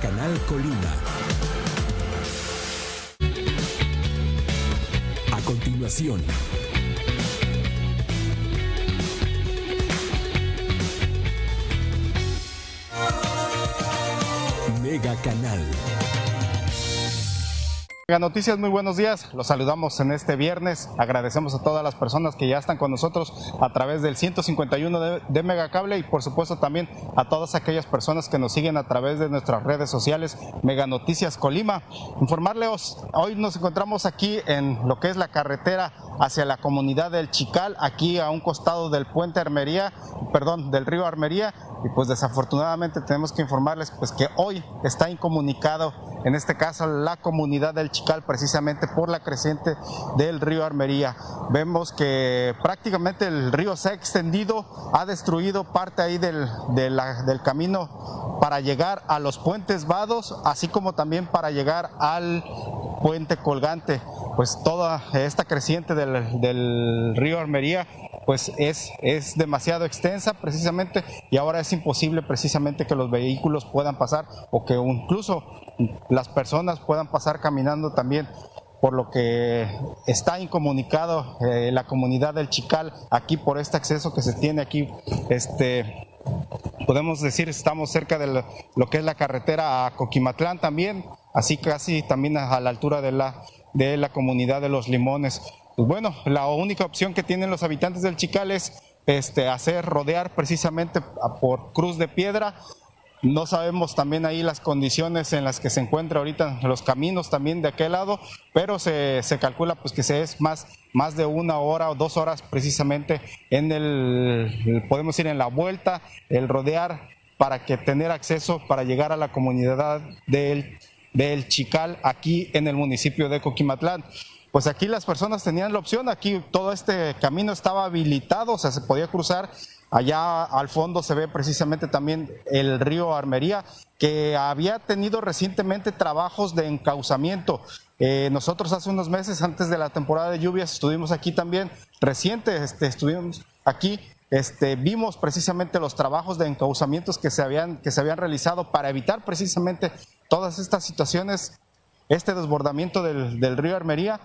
Canal Colima. A continuación, Mega Canal. Noticias, muy buenos días. Los saludamos en este viernes. Agradecemos a todas las personas que ya están con nosotros a través del 151 de, de Megacable y por supuesto también a todas aquellas personas que nos siguen a través de nuestras redes sociales Mega Noticias Colima. Informarles, hoy nos encontramos aquí en lo que es la carretera hacia la comunidad del Chical, aquí a un costado del puente Armería, perdón, del río Armería y pues desafortunadamente tenemos que informarles pues que hoy está incomunicado en este caso la comunidad del Chical precisamente por la creciente del río Armería. Vemos que prácticamente el río se ha extendido, ha destruido parte ahí del, del camino para llegar a los puentes vados, así como también para llegar al puente colgante. Pues toda esta creciente del río Armería pues es, es demasiado extensa precisamente y ahora es imposible precisamente que los vehículos puedan pasar o que incluso las personas puedan pasar caminando también por lo que está incomunicado eh, la comunidad del Chical aquí por este acceso que se tiene aquí este podemos decir estamos cerca de lo, que es la carretera a Coquimatlán también, así casi también a la altura de la, de la comunidad de los limones. Pues bueno, la única opción que tienen los habitantes del Chical es este, hacer rodear precisamente por Cruz de Piedra. No sabemos también ahí las condiciones en las que se encuentra ahorita los caminos también de aquel lado, pero se, se calcula pues que se es más, más de una hora o dos horas precisamente en el, podemos ir en la vuelta, el rodear para que tener acceso para llegar a la comunidad del, del Chical aquí en el municipio de Coquimatlán. Pues aquí las personas tenían la opción, aquí todo este camino estaba habilitado, o sea, se podía cruzar. Allá al fondo se ve precisamente también el río Armería, que había tenido recientemente trabajos de encauzamiento. Eh, nosotros hace unos meses, antes de la temporada de lluvias, estuvimos aquí también, reciente, este, estuvimos aquí, este, vimos precisamente los trabajos de encauzamientos que se habían, que se habían realizado para evitar precisamente todas estas situaciones este desbordamiento del, del río Armería.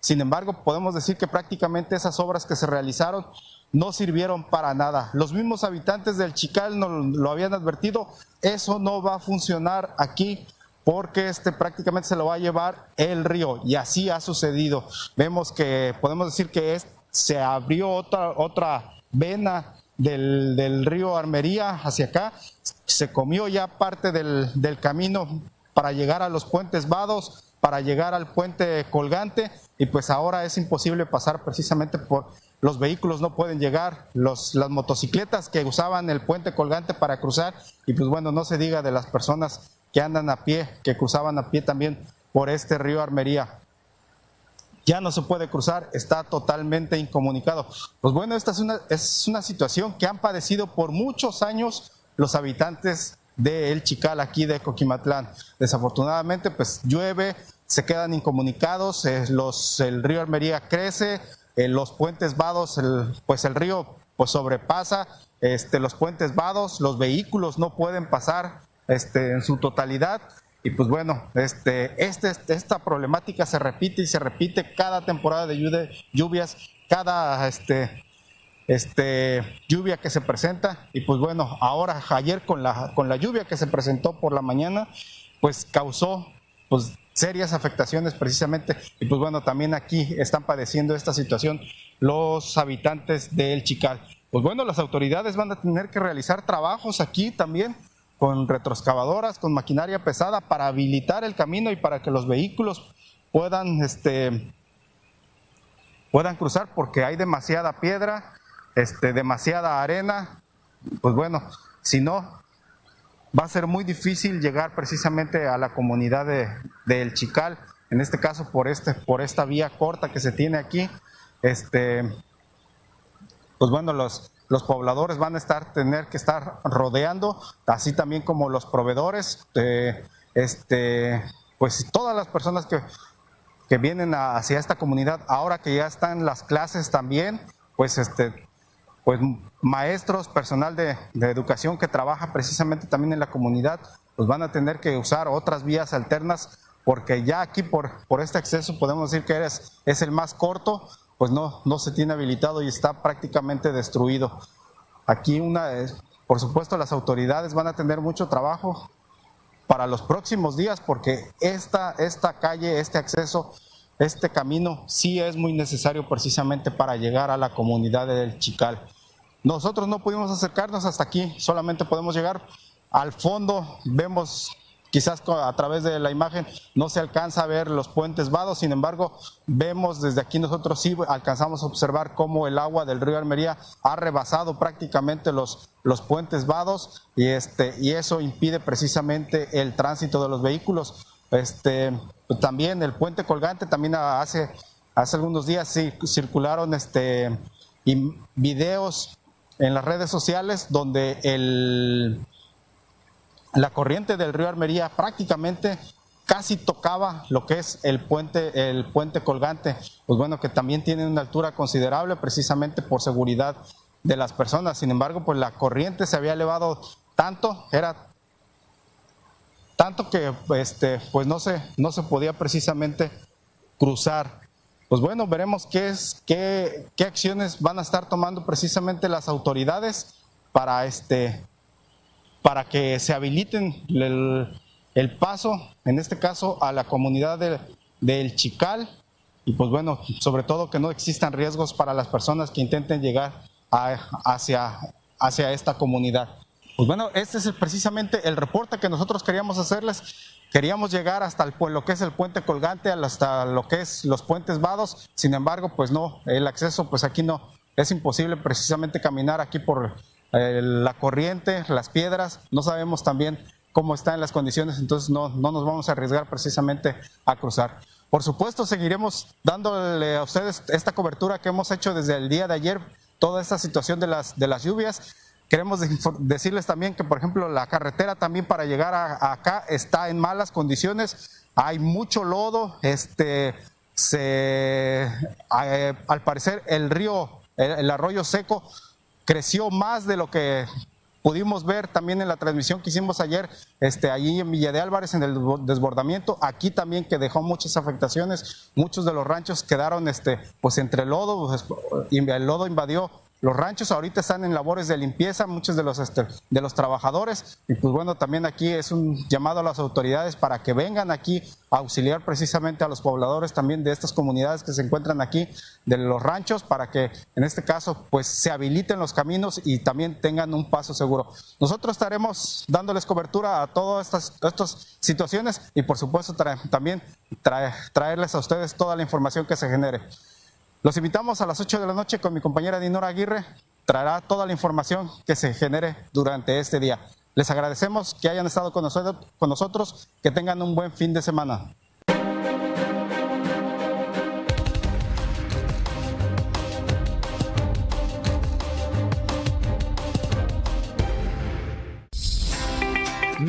Sin embargo, podemos decir que prácticamente esas obras que se realizaron no sirvieron para nada. Los mismos habitantes del Chical nos lo habían advertido, eso no va a funcionar aquí porque este prácticamente se lo va a llevar el río y así ha sucedido. Vemos que podemos decir que se abrió otra, otra vena del, del río Armería hacia acá, se comió ya parte del, del camino para llegar a los puentes vados, para llegar al puente colgante y pues ahora es imposible pasar precisamente por los vehículos no pueden llegar, los, las motocicletas que usaban el puente colgante para cruzar y pues bueno, no se diga de las personas que andan a pie, que cruzaban a pie también por este río Armería ya no se puede cruzar, está totalmente incomunicado. Pues bueno, esta es una, es una situación que han padecido por muchos años los habitantes de El Chical, aquí de Coquimatlán. Desafortunadamente, pues llueve, se quedan incomunicados, eh, los, el río Armería crece, eh, los puentes vados, pues el río pues sobrepasa este, los puentes vados, los vehículos no pueden pasar este, en su totalidad. Y pues bueno, este, este, esta problemática se repite y se repite cada temporada de lluvias, cada este, este, lluvia que se presenta. Y pues bueno, ahora ayer con la, con la lluvia que se presentó por la mañana, pues causó pues, serias afectaciones precisamente. Y pues bueno, también aquí están padeciendo esta situación los habitantes del Chical. Pues bueno, las autoridades van a tener que realizar trabajos aquí también con retroexcavadoras, con maquinaria pesada para habilitar el camino y para que los vehículos puedan este, puedan cruzar porque hay demasiada piedra, este, demasiada arena. Pues bueno, si no, va a ser muy difícil llegar precisamente a la comunidad de, El Chical, en este caso por, este, por esta vía corta que se tiene aquí. Este, pues bueno, los, los pobladores van a estar, tener que estar rodeando, así también como los proveedores, este, pues todas las personas que, que vienen hacia esta comunidad, ahora que ya están las clases también, pues este, pues maestros, personal de, educación que trabaja precisamente también en la comunidad, pues van a tener que usar otras vías alternas porque ya aquí por, por este acceso podemos decir que es, es el más corto, pues no, no se tiene habilitado y está prácticamente destruido. Aquí una, por supuesto las autoridades van a tener mucho trabajo para los próximos días porque esta, esta calle, este acceso, este camino sí es muy necesario precisamente para llegar a la comunidad del Chical. Nosotros no pudimos acercarnos hasta aquí, solamente podemos llegar al fondo, vemos Quizás a través de la imagen no se alcanza a ver los puentes vados, sin embargo, vemos desde aquí nosotros sí alcanzamos a observar cómo el agua del río Almería ha rebasado prácticamente los, los puentes vados y, este, y eso impide precisamente el tránsito de los vehículos. Este, también el puente colgante, también hace, hace algunos días sí, circularon este, videos en las redes sociales donde el la corriente del río Armería prácticamente casi tocaba lo que es el puente, el puente colgante, pues bueno, que también tiene una altura considerable precisamente por seguridad de las personas. Sin embargo, pues la corriente se había elevado tanto, era tanto que este, pues no se, no se podía precisamente cruzar. Pues bueno, veremos qué, es, qué, qué acciones van a estar tomando precisamente las autoridades para este, para que se habiliten el, paso, en este caso, a la comunidad del Chical y pues bueno, sobre todo que no existan riesgos para las personas que intenten llegar hacia, hacia esta comunidad. Pues bueno, este es precisamente el reporte que nosotros queríamos hacerles. Queríamos llegar hasta lo que es el puente colgante, hasta lo que es los puentes vados. Sin embargo, pues no, el acceso, pues aquí no, es imposible precisamente caminar aquí por eh, la corriente, las piedras, no sabemos también cómo están las condiciones, entonces no, no nos vamos a arriesgar precisamente a cruzar. Por supuesto, seguiremos dándole a ustedes esta cobertura que hemos hecho desde el día de ayer, toda esta situación de las, de las lluvias. Queremos decirles también que, por ejemplo, la carretera también para llegar a, acá está en malas condiciones. Hay mucho lodo. Este, se, eh, al parecer, el río, el arroyo seco, creció más de lo que pudimos ver también en la transmisión que hicimos ayer, este, allí en Villa de Álvarez, en el desbordamiento, aquí también que dejó muchas afectaciones, muchos de los ranchos quedaron este, pues entre lodo, pues, el lodo invadió los ranchos ahorita están en labores de limpieza, muchos de los, este, de los trabajadores, y pues bueno, también aquí es un llamado a las autoridades para que vengan aquí a auxiliar precisamente a los pobladores también de estas comunidades que se encuentran aquí, de los ranchos, para que en este caso pues se habiliten los caminos y también tengan un paso seguro. Nosotros estaremos dándoles cobertura a todas estas, situaciones y por supuesto también traerles a ustedes toda la información que se genere. Los invitamos a las 8 de la noche con mi compañera Dinora Aguirre. Traerá toda la información que se genere durante este día. Les agradecemos que hayan estado con nosotros, con nosotros que tengan un buen fin de semana.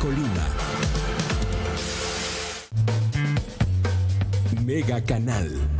Colima. Mega Canal.